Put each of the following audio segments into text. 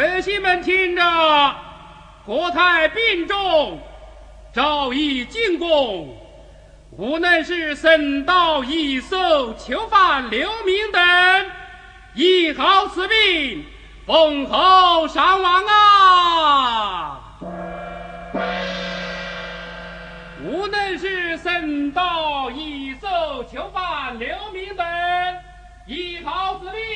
百姓们听着，国泰病重，赵义进贡，无论是僧道义寿、囚犯流民等，一毫此命，封侯赏王啊！无论是僧道义寿、囚犯流民等，一毫子命。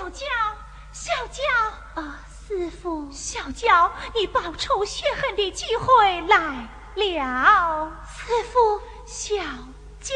小娇，小娇，呃，师傅，小娇，你报仇雪恨的机会来了，师傅，小娇。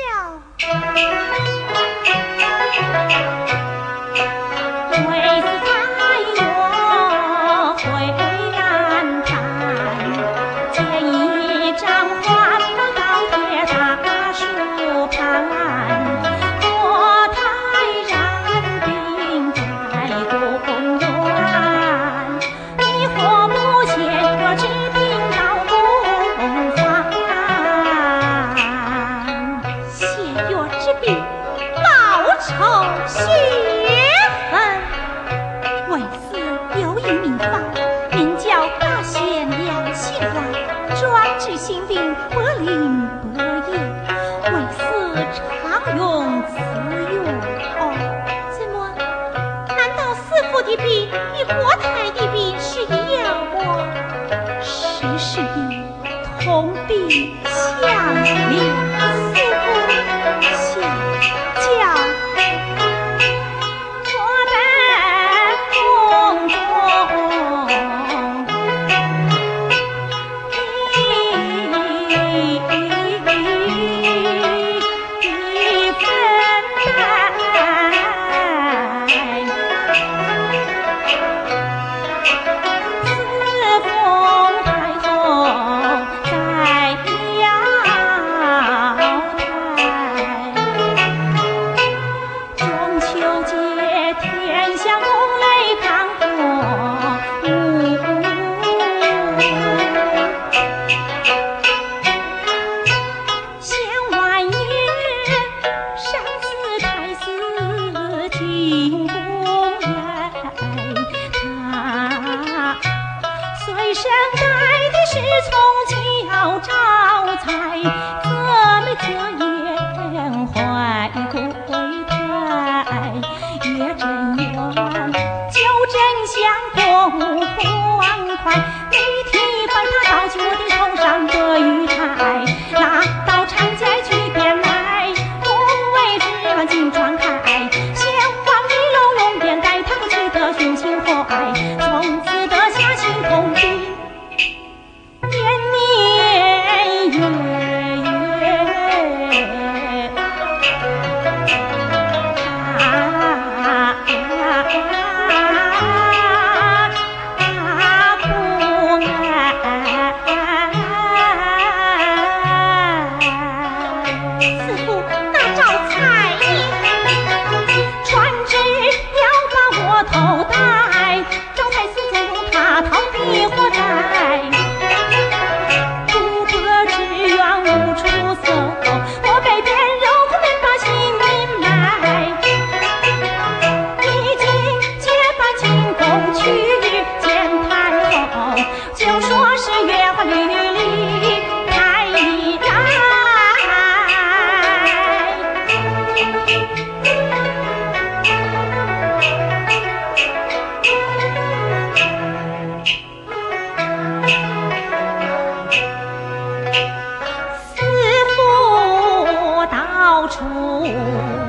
出。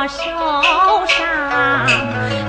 我手上